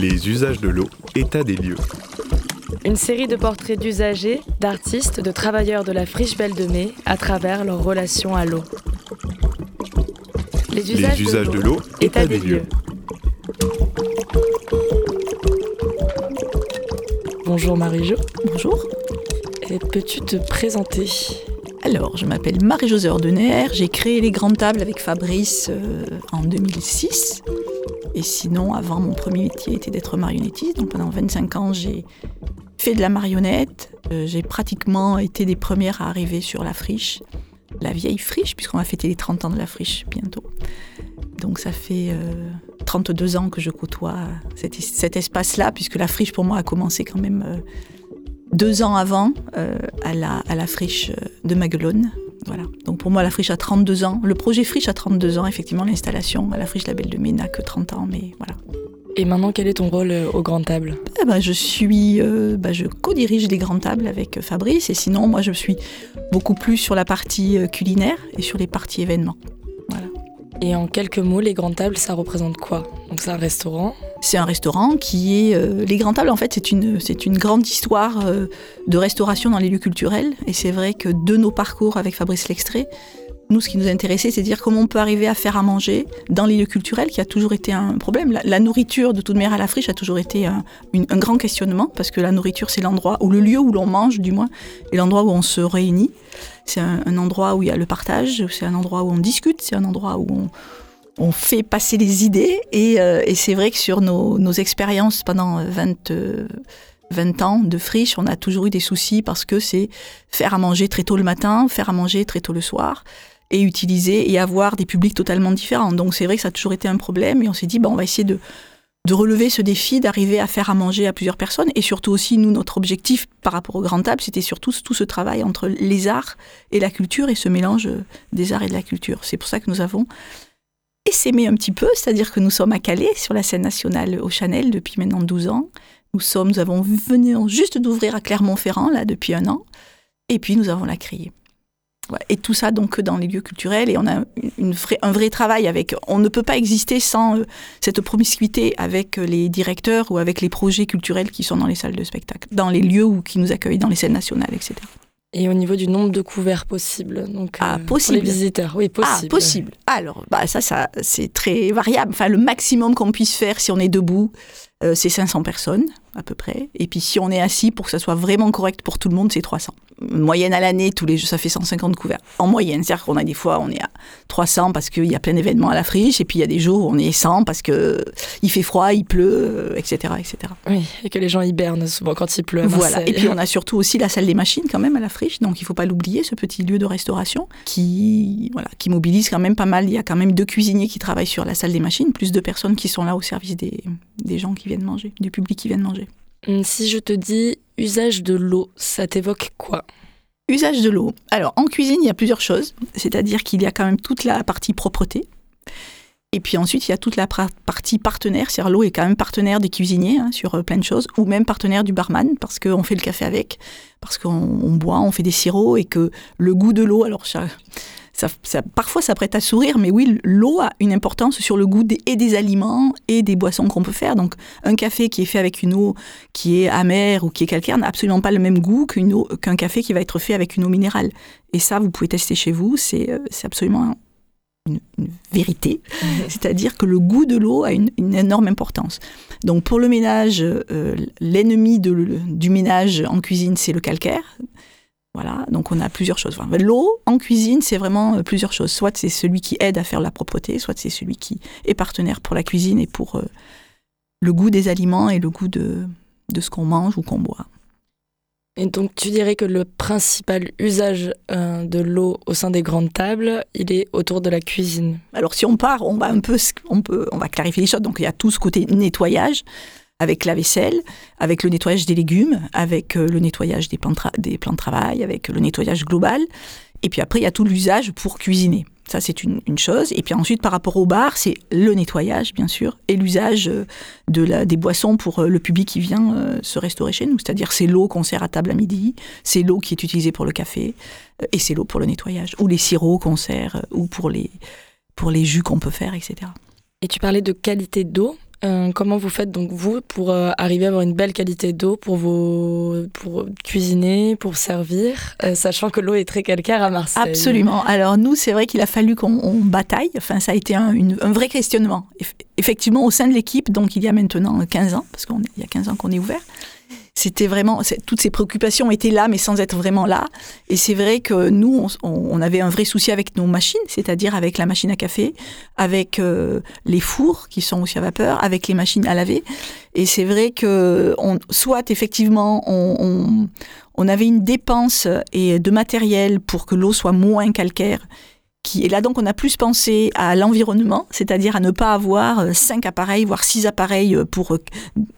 Les usages de l'eau, état des lieux. Une série de portraits d'usagers, d'artistes, de travailleurs de la friche Belle de Mai à travers leur relation à l'eau. Les usages, de l'eau, état, des, lieux. Bonjour Marie-Jo. Bonjour. Peux-tu te présenter? Alors, je m'appelle Marie-Josée Ordener, j'ai créé les grandes tables avec Fabrice euh, en 2006. Et sinon, avant, mon premier métier était d'être marionnettiste. Donc pendant 25 ans, j'ai fait de la marionnette. Euh, j'ai pratiquement été des premières à arriver sur la friche, la vieille friche, puisqu'on va fêter les 30 ans de la friche bientôt. Donc ça fait 32 euh, ans que je côtoie cet, espace-là, puisque la friche pour moi a commencé quand même euh, deux ans avant à, la, à la friche de Maguelone, voilà. Donc pour moi, la friche a 32 ans. Le projet friche a 32 ans. Effectivement, l'installation à la friche La Belle de Mai n'a que 30 ans, mais voilà. Et maintenant, quel est ton rôle euh, aux grandes tables eh ben, Je suis, euh, ben, je co-dirige les grandes tables avec Fabrice. Et sinon, moi, je suis beaucoup plus sur la partie euh, culinaire et sur les parties événements. Et en quelques mots, les grandes tables, ça représente quoi? Donc c'est un restaurant C'est un restaurant qui est... Euh, les grandes tables, en fait, c'est une, c'est une grande histoire euh, de restauration dans les lieux culturels. Et c'est vrai que de nos parcours avec Fabrice Lextrait, nous, ce qui nous intéressait, c'est de dire comment on peut arriver à faire à manger dans les lieux culturels, qui a toujours été un problème. La, nourriture, de toute manière, à la friche, a toujours été un, un grand questionnement, parce que la nourriture, c'est l'endroit, ou le lieu où l'on mange, du moins, et l'endroit où on se réunit. C'est un, endroit où il y a le partage, c'est un endroit où on discute, c'est un endroit où on, fait passer les idées. Euh, et, c'est vrai que sur nos, expériences pendant 20, 20 ans de friche, on a toujours eu des soucis parce que c'est faire à manger très tôt le matin, faire à manger très tôt le soir et utiliser et avoir des publics totalement différents. Donc c'est vrai que ça a toujours été un problème et on s'est dit, bah, on va essayer de, de relever ce défi, d'arriver à faire à manger à plusieurs personnes. Et surtout aussi, nous, notre objectif par rapport aux grandes tables, c'était surtout tout ce travail entre les arts et la culture et ce mélange des arts et de la culture. C'est pour ça que nous avons essaimé un petit peu, c'est-à-dire que nous sommes à Calais, sur la scène nationale au Chanel, depuis maintenant 12 ans. Nous sommes, nous avons juste d'ouvrir à Clermont-Ferrand, là, depuis un an. Et puis, nous avons la criée. Et tout ça donc dans les lieux culturels et on a un vrai travail avec. On ne peut pas exister sans euh, cette promiscuité avec euh, les directeurs ou avec les projets culturels qui sont dans les salles de spectacle, dans les lieux où, qui nous accueillent, dans les scènes nationales, etc. Et au niveau du nombre de couverts possibles, donc ah, possible. Euh, pour les visiteurs, oui possible. Ah possible. Alors bah ça, ça c'est très variable. Enfin le maximum qu'on puisse faire si on est debout, c'est 500 personnes à peu près. Et puis si on est assis pour que ça soit vraiment correct pour tout le monde, c'est 300 moyenne à l'année, tous les ça fait 150 couverts. En moyenne, c'est-à-dire qu'on a des fois, on est à 300 parce qu'il y a plein d'événements à la friche, et puis il y a des jours où on est 100 parce que il fait froid, il pleut, etc., etc. Oui, et que les gens hibernent souvent quand il pleut. voilà. Et puis on a surtout aussi la salle des machines quand même à la friche, donc il faut pas l'oublier, ce petit lieu de restauration qui, voilà, qui mobilise quand même pas mal. Il y a quand même deux cuisiniers qui travaillent sur la salle des machines, plus de personnes qui sont là au service des, des gens qui viennent manger, du public qui viennent manger. Hum, si je te dis usage de l'eau, ça t'évoque quoi? Usage de l'eau. Alors, en cuisine, il y a plusieurs choses. C'est-à-dire qu'il y a quand même toute la partie propreté. Et puis ensuite, il y a toute la partie partenaire. C'est-à-dire l'eau est quand même partenaire des cuisiniers hein, sur euh, plein de choses, ou même partenaire du barman, parce qu'on fait le café avec, parce qu'on boit, on fait des sirops, et que le goût de l'eau, alors ça, parfois ça prête à sourire, mais oui, l'eau a une importance sur le goût des, et des aliments et des boissons qu'on peut faire. Donc, un café qui est fait avec une eau qui est amère ou qui est calcaire n'a absolument pas le même goût qu'un café qui va être fait avec une eau minérale. Et ça, vous pouvez tester chez vous, c'est euh, absolument une, vérité. C'est-à-dire que le goût de l'eau a une, énorme importance. Donc, pour le ménage, euh, l'ennemi du ménage en cuisine, c'est le calcaire. Voilà, donc on a plusieurs choses. L'eau en cuisine, c'est vraiment euh, plusieurs choses. Soit c'est celui qui aide à faire la propreté, soit c'est celui qui est partenaire pour la cuisine et pour euh, le goût des aliments et le goût de, de ce qu'on mange ou qu'on boit. Et donc tu dirais que le principal usage euh, de l'eau au sein des grandes tables, il est autour de la cuisine? Alors si on part, on va un peu, on peut, on va clarifier les choses. Donc il y a tout ce côté nettoyage avec la vaisselle, avec le nettoyage des légumes, avec euh, le nettoyage des plans, de des plans de travail, avec le nettoyage global. Et puis après, il y a tout l'usage pour cuisiner. Ça, c'est une, chose. Et puis ensuite, par rapport au bar, c'est le nettoyage, bien sûr, et l'usage euh, des boissons pour euh, le public qui vient se restaurer chez nous. C'est-à-dire, c'est l'eau qu'on sert à table à midi, c'est l'eau qui est utilisée pour le café, et c'est l'eau pour le nettoyage, ou les sirops qu'on sert, ou pour les, pour les jus qu'on peut faire, etc. Et tu parlais de qualité d'eau. Euh, comment vous faites donc vous pour euh, arriver à avoir une belle qualité d'eau pour vos pour cuisiner, pour servir, euh, sachant que l'eau est très calcaire à Marseille? Absolument. Alors nous, c'est vrai qu'il a fallu qu'on on bataille. Enfin, ça a été un, vrai questionnement. Eff- Effectivement, au sein de l'équipe, donc il y a maintenant 15 ans, parce qu'il y a 15 ans qu'on est ouvert. C'était vraiment toutes ces préoccupations étaient là, mais sans être vraiment là. Et c'est vrai que nous, on avait un vrai souci avec nos machines, c'est-à-dire avec la machine à café, avec euh, les fours qui sont aussi à vapeur, avec les machines à laver. Et c'est vrai que on, soit effectivement on, on, on avait une dépense et de matériel pour que l'eau soit moins calcaire. Et là donc on a plus pensé à l'environnement, c'est-à-dire à ne pas avoir euh, cinq appareils, voire six appareils euh, pour euh,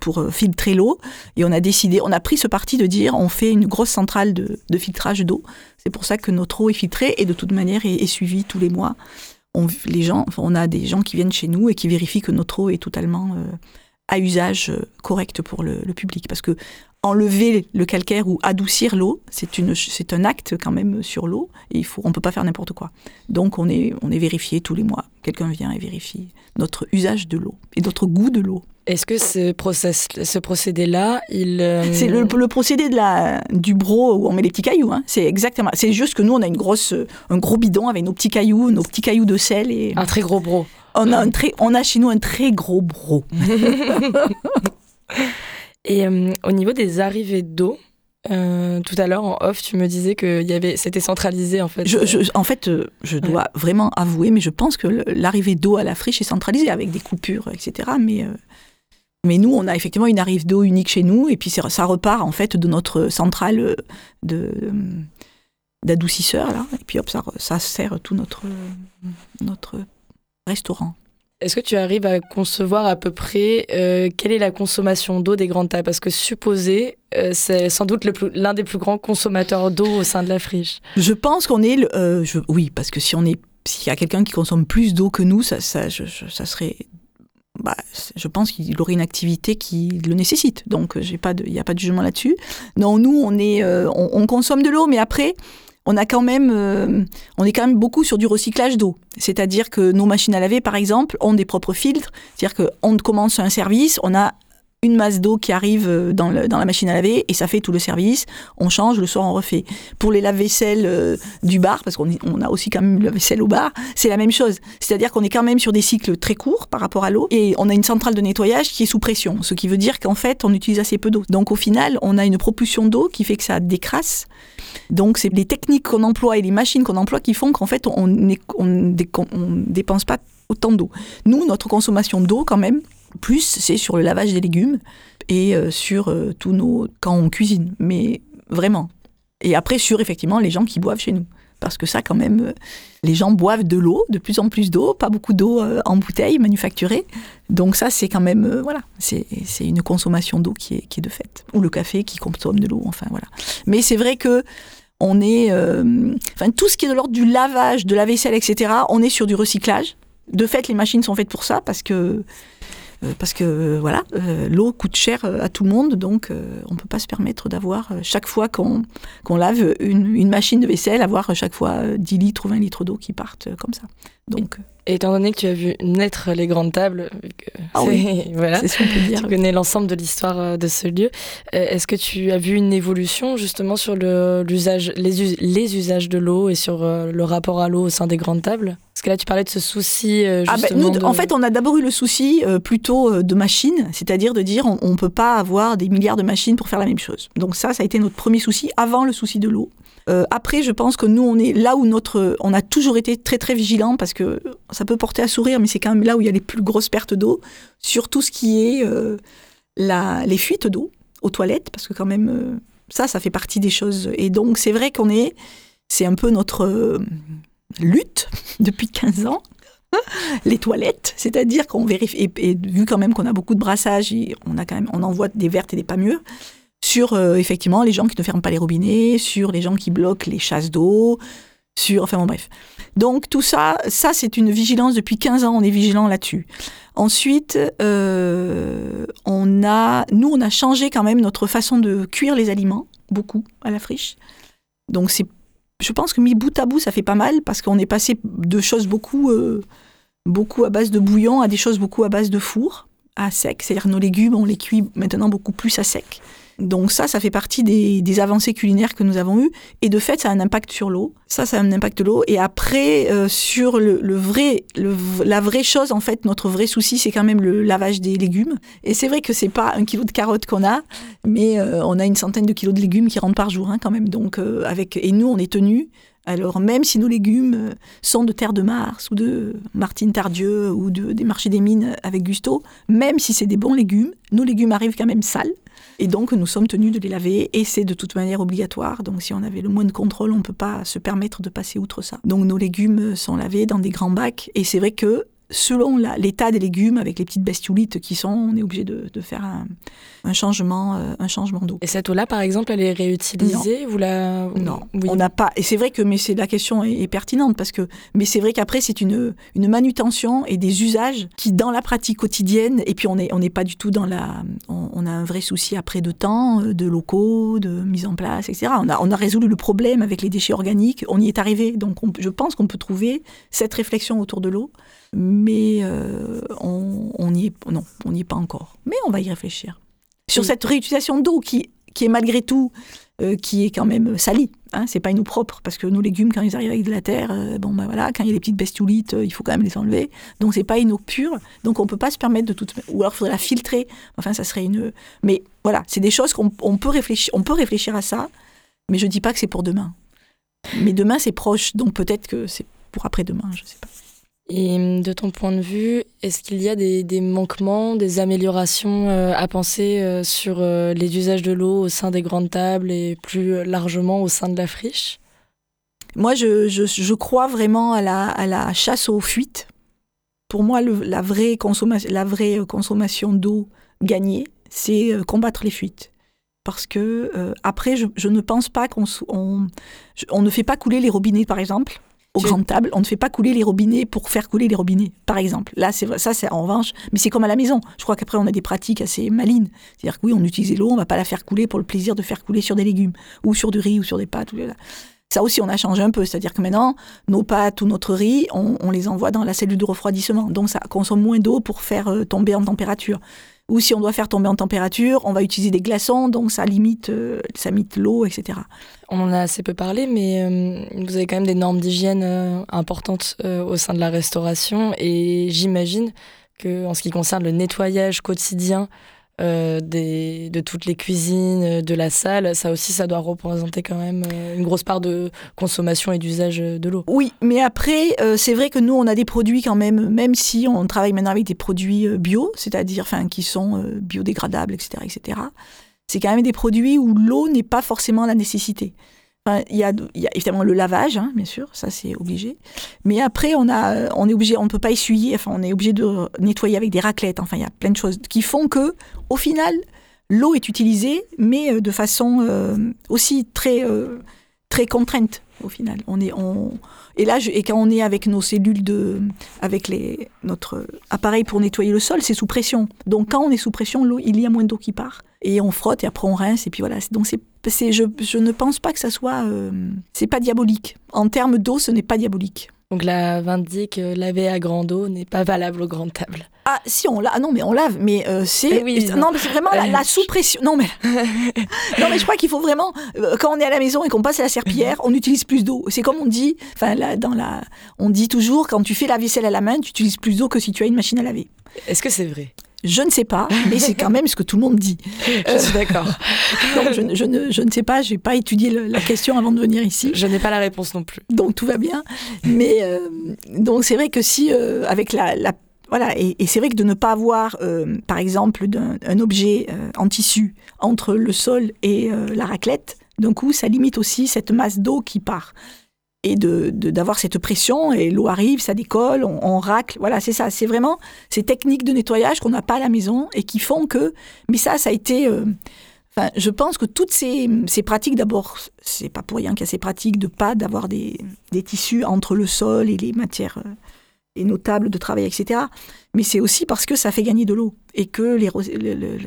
pour filtrer l'eau. Et on a décidé, on a pris ce parti de dire on fait une grosse centrale de, de filtrage d'eau. C'est pour ça que notre eau est filtrée et de toute manière est, suivie tous les mois. On, les gens, on a des gens qui viennent chez nous et qui vérifient que notre eau est totalement à usage correct pour le, le public. Parce que enlever le calcaire ou adoucir l'eau, c'est une, c'est un acte quand même sur l'eau et il faut, on peut pas faire n'importe quoi. Donc on est, on est vérifié tous les mois. Quelqu'un vient et vérifie notre usage de l'eau et notre goût de l'eau. Est-ce que ce, process, ce procédé-là, il... euh, C'est le, le procédé de la, du bro où on met les petits cailloux. Hein. C'est exactement. C'est juste que nous, on a une grosse, un gros bidon avec nos petits cailloux, nos petits cailloux de sel et Un très gros bro. on a un très, on a chez nous un très gros bro. Et euh, au niveau des arrivées d'eau, euh, tout à l'heure en off, tu me disais que y avait, c'était centralisé en fait. Je, je- en fait, euh, je dois vraiment avouer, mais je pense que l'arrivée d'eau à la friche est centralisée avec des coupures, etc. Mais, euh, mais nous, on a effectivement une arrivée d'eau unique chez nous, et puis ça repart en fait de notre centrale de d'adoucisseur là, et puis hop, ça, ça sert tout notre notre restaurant. Est-ce que tu arrives à concevoir à peu près euh, quelle est la consommation d'eau des grandes tables? Parce que supposé, euh, c'est sans doute l'un des plus grands consommateurs d'eau au sein de la friche. Je pense qu'on est, euh, oui, parce que si on est, s'il y a quelqu'un qui consomme plus d'eau que nous, ça, je- serait, bah, je pense qu'il aurait une activité qui le nécessite. Donc, il n'y a pas de jugement là-dessus. Non, nous, on est, on consomme de l'eau, mais après, on a quand même, euh, on est quand même beaucoup sur du recyclage d'eau. C'est-à-dire que nos machines à laver, par exemple, ont des propres filtres. C'est-à-dire qu'on commence un service, on a une masse d'eau qui arrive euh, dans, la machine à laver et ça fait tout le service. On change, le soir on refait. Pour les lave-vaisselle euh, du bar, parce qu'on est- on a aussi quand même le lave-vaisselle au bar, c'est la même chose. C'est-à-dire qu'on est quand même sur des cycles très courts par rapport à l'eau et on a une centrale de nettoyage qui est sous pression, ce qui veut dire qu'en fait on utilise assez peu d'eau. Donc au final, on a une propulsion d'eau qui fait que ça décrasse. Donc c'est les techniques qu'on emploie et les machines qu'on emploie qui font qu'en fait on ne dépense pas autant d'eau. Nous, notre consommation d'eau quand même, plus c'est sur le lavage des légumes et euh, sur euh, tous nos quand on cuisine, mais vraiment. Et après sur effectivement les gens qui boivent chez nous, parce que ça quand même, euh, les gens boivent de l'eau, de plus en plus d'eau, pas beaucoup d'eau en bouteille manufacturée. Donc ça c'est quand même voilà, c'est une consommation d'eau qui est qui est de fait, ou le café qui consomme de l'eau, enfin voilà. Mais c'est vrai que on est, enfin tout ce qui est de l'ordre du lavage, de la vaisselle, etc. On est sur du recyclage. De fait, les machines sont faites pour ça parce que parce que euh, voilà, euh, l'eau coûte cher euh, à tout le monde, donc euh, on peut pas se permettre d'avoir euh, chaque fois qu'on lave une, une machine de vaisselle, avoir euh, chaque fois euh, 10 litres ou 20 litres d'eau qui partent euh, comme ça. Donc euh, Et étant donné que tu as vu naître les grandes tables, Ah c'est- voilà, ce peut dire. tu connais l'ensemble de l'histoire euh, de ce lieu. Euh, Est-ce que tu as vu une évolution justement sur le- les, us- les usages de l'eau et sur euh, le rapport à l'eau au sein des grandes tables? Parce que là, tu parlais de ce souci euh, Ah ben, nous, de- En fait, on a d'abord eu le souci euh, plutôt euh, de machines, c'est-à-dire de dire on ne peut pas avoir des milliards de machines pour faire la même chose. Donc ça, ça a été notre premier souci avant le souci de l'eau. Euh, après, je pense que nous, on est là où notre, on a toujours été très très vigilants parce que ça peut porter à sourire, mais c'est quand même là où il y a les plus grosses pertes d'eau sur tout ce qui est la, les fuites d'eau aux toilettes, parce que quand même ça, ça fait partie des choses. Et donc c'est vrai qu'on est, c'est un peu notre lutte depuis 15 ans les toilettes, c'est-à-dire qu'on vérifie, et, vu quand même qu'on a beaucoup de brassage, et on a quand même, on envoie des vertes et des pas mûres, sur euh, effectivement les gens qui ne ferment pas les robinets, sur les gens qui bloquent les chasses d'eau, sur, enfin bon bref. Donc tout ça, ça c'est une vigilance depuis 15 ans, on est vigilant là-dessus. Ensuite, euh, on a, nous on a changé quand même notre façon de cuire les aliments, beaucoup à la friche. Donc c'est je pense que mis bout à bout, ça fait pas mal parce qu'on est passé de choses beaucoup, euh, beaucoup à base de bouillon à des choses beaucoup à base de four. à sec. C'est-à-dire nos légumes, on les cuit maintenant beaucoup plus à sec. Donc ça, ça fait partie des, avancées culinaires que nous avons eues. Et de fait, ça a un impact sur l'eau. Ça, ça a un impact sur l'eau. Et après, euh, sur le, vrai, la vraie chose, en fait, notre vrai souci, c'est quand même le lavage des légumes. Et c'est vrai que c'est pas un kilo de carottes qu'on a, mais euh, on a une centaine de kilos de légumes qui rentrent par jour, hein, quand même. Donc, euh, avec et nous, on est tenus. Alors même si nos légumes sont de Terre de Mars ou de Martine Tardieu ou de, des marchés des mines avec Gusto, même si c'est des bons légumes, nos légumes arrivent quand même sales. Et donc, nous sommes tenus de les laver et c'est de toute manière obligatoire. Donc, si on avait le moins de contrôle, on ne peut pas se permettre de passer outre ça. Donc, nos légumes sont lavés dans des grands bacs et c'est vrai que selon l'état des légumes, avec les petites bestiolites qui sont, on est obligé de, faire un, changement, euh, un changement d'eau. Et cette eau-là, par exemple, elle est réutilisée Non, vous la... non on n'a pas. Et c'est vrai que, mais c'est la question est, pertinente parce que, mais c'est vrai qu'après c'est une, une manutention et des usages qui, dans la pratique quotidienne, et puis on n'est on n'est pas du tout dans la, on, a un vrai souci après de temps, euh, de locaux, de mise en place, etc. On a, on a résolu le problème avec les déchets organiques, on y est arrivé. Donc, je pense qu'on peut trouver cette réflexion autour de l'eau mais euh, on n'y est, non, on n'y est pas encore. Mais on va y réfléchir. Sur cette réutilisation d'eau qui, qui est malgré tout, euh, qui est quand même salie. Hein, c'est pas une eau propre parce que nos légumes, quand ils arrivent avec de la terre, euh, bon ben voilà, quand il y a des petites bestiolites, il faut quand même les enlever. Donc c'est pas une eau pure. Donc on peut pas se permettre de toute. Ou alors il faudrait la filtrer. Enfin ça serait une. Mais voilà, c'est des choses qu'on peut réfléchir. On peut réfléchir à ça. Mais je dis pas que c'est pour demain. Mais demain c'est proche, donc peut-être que c'est pour après-demain, je sais pas. Et hum, de ton point de vue, est-ce qu'il y a des, manquements, des améliorations euh, à penser euh, sur euh, les usages de l'eau au sein des grandes tables et plus largement au sein de la friche? Moi, je, crois vraiment à la, chasse aux fuites. Pour moi, la, vraie consommation d'eau gagnée, c'est combattre les fuites. Parce que après, je, ne pense pas qu'on on, on, ne fait pas couler les robinets, par exemple aux grandes tables, on ne fait pas couler les robinets pour faire couler les robinets, par exemple. Là, c'est ça, c'est en revanche, mais c'est comme à la maison. Je crois qu'après, on a des pratiques assez malines. C'est-à-dire que oui, on utilise l'eau, on va pas la faire couler pour le plaisir de faire couler sur des légumes, ou sur du riz, ou sur des pâtes. Ça aussi, on a changé un peu. C'est-à-dire que maintenant, nos pâtes ou notre riz, on, les envoie dans la cellule de refroidissement. Donc, ça consomme moins d'eau pour faire euh, tomber en température. Ou si on doit faire tomber en température, on va utiliser des glaçons, donc ça limite, euh, ça limite l'eau, etc. On en a assez peu parlé, mais euh, vous avez quand même des normes d'hygiène euh, importantes au sein de la restauration, et j'imagine que en ce qui concerne le nettoyage quotidien euh, des, de toutes les cuisines, euh, de la salle, ça aussi, ça doit représenter quand même euh, une grosse part de consommation et d'usage de l'eau. Oui, mais après, c'est vrai que nous, on a des produits quand même, même si on travaille maintenant avec des produits bio, c'est-à-dire qui sont biodégradables, etc., etc., c'est quand même des produits où l'eau n'est pas forcément la nécessité il, y a, évidemment le lavage, hein, bien sûr, ça c'est obligé. Mais après, on, a, on est obligé, on ne peut pas essuyer, enfin, on est obligé de nettoyer avec des raclettes. Enfin, il y a plein de choses qui font que, au final, l'eau est utilisée, mais euh, de façon euh, aussi très, euh, très contrainte, au final. On est, on... Et là, et quand on est avec nos cellules de, avec les, notre appareil pour nettoyer le sol, c'est sous pression. Donc, quand on est sous pression, l'eau, il y a moins d'eau qui part. Et on frotte et après on rince et puis voilà. Donc c'est je, je, ne pense pas que ça soit. Euh, c'est pas diabolique. En termes d'eau, ce n'est pas diabolique. Donc la vindique euh, laver à grande eau n'est pas valable aux grandes tables. Ah si on lave, ah non mais on lave, mais euh, c'est eh non mais c'est vraiment la, sous-pression. Non mais non mais je crois qu'il faut vraiment quand on est à la maison et qu'on passe à la serpillière, on utilise plus d'eau. C'est comme on dit, enfin là dans la, on dit toujours quand tu fais la vaisselle à la main, tu utilises plus d'eau que si tu as une machine à laver. Est-ce que c'est vrai? Je ne sais pas, mais c'est quand même ce que tout le monde dit. Je suis d'accord. donc je, ne, je, ne, sais pas, je n'ai pas étudié la question avant de venir ici. Je n'ai pas la réponse non plus. Donc tout va bien. Mais euh, donc c'est vrai que si euh, avec la, voilà, et, c'est vrai que de ne pas avoir, euh, par exemple, un, objet en tissu entre le sol et la raclette, d'un coup, ça limite aussi cette masse d'eau qui part et de d'avoir cette pression et l'eau arrive, ça décolle, on, racle. Voilà, c'est ça. C'est vraiment ces techniques de nettoyage qu'on n'a pas à la maison et qui font que. Mais ça, ça a été. Euh, enfin, je pense que toutes ces, ces pratiques, d'abord, c'est pas pour rien qu'il y a ces pratiques de pas d'avoir des, des, tissus entre le sol et les matières euh, et nos tables de travail, etc. Mais c'est aussi parce que ça fait gagner de l'eau et que les, le,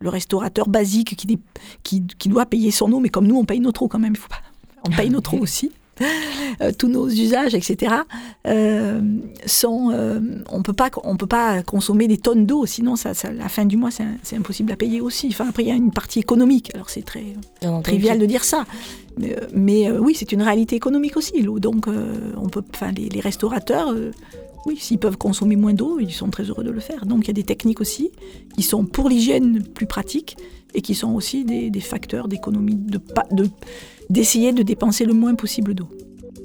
le, restaurateur basique qui, qui, qui, doit payer son eau, mais comme nous, on paye notre eau quand même, il faut pas, on paye notre eau aussi. euh, tous nos usages, etc., euh, sont, euh, on peut pas, on peut pas consommer des tonnes d'eau, sinon ça, ça, la fin du mois, c'est, impossible à payer aussi. Enfin, après, il y a une partie économique. Alors c'est très trivial de dire ça, mais, mais, euh, oui, c'est une réalité économique aussi l'eau. Donc, on peut, enfin, les, les restaurateurs. oui, s'ils peuvent consommer moins d'eau, ils sont très heureux de le faire. Donc il y a des techniques aussi qui sont pour l'hygiène plus pratiques et qui sont aussi des, des facteurs d'économie, de, pas- de, d'essayer de dépenser le moins possible d'eau.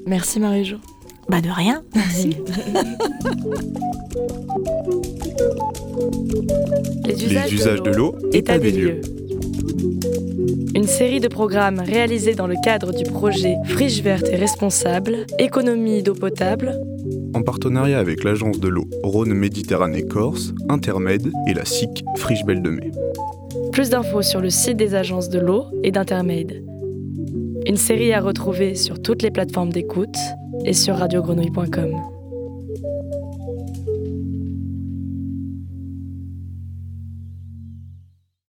Merci Marie-Jo. Bah de rien, merci. Les Les usages de l'eau, État des lieux. Une série de programmes réalisés dans le cadre du projet Friche verte et responsable, économie d'eau potable, En partenariat avec l'agence de l'eau Rhône Méditerranée Corse, Intermed et la SIC Friche Belle de Mai. Plus d'infos sur le site des agences de l'eau et d'Intermade. Une série à retrouver sur toutes les plateformes d'écoute et sur radiogrenouille.com.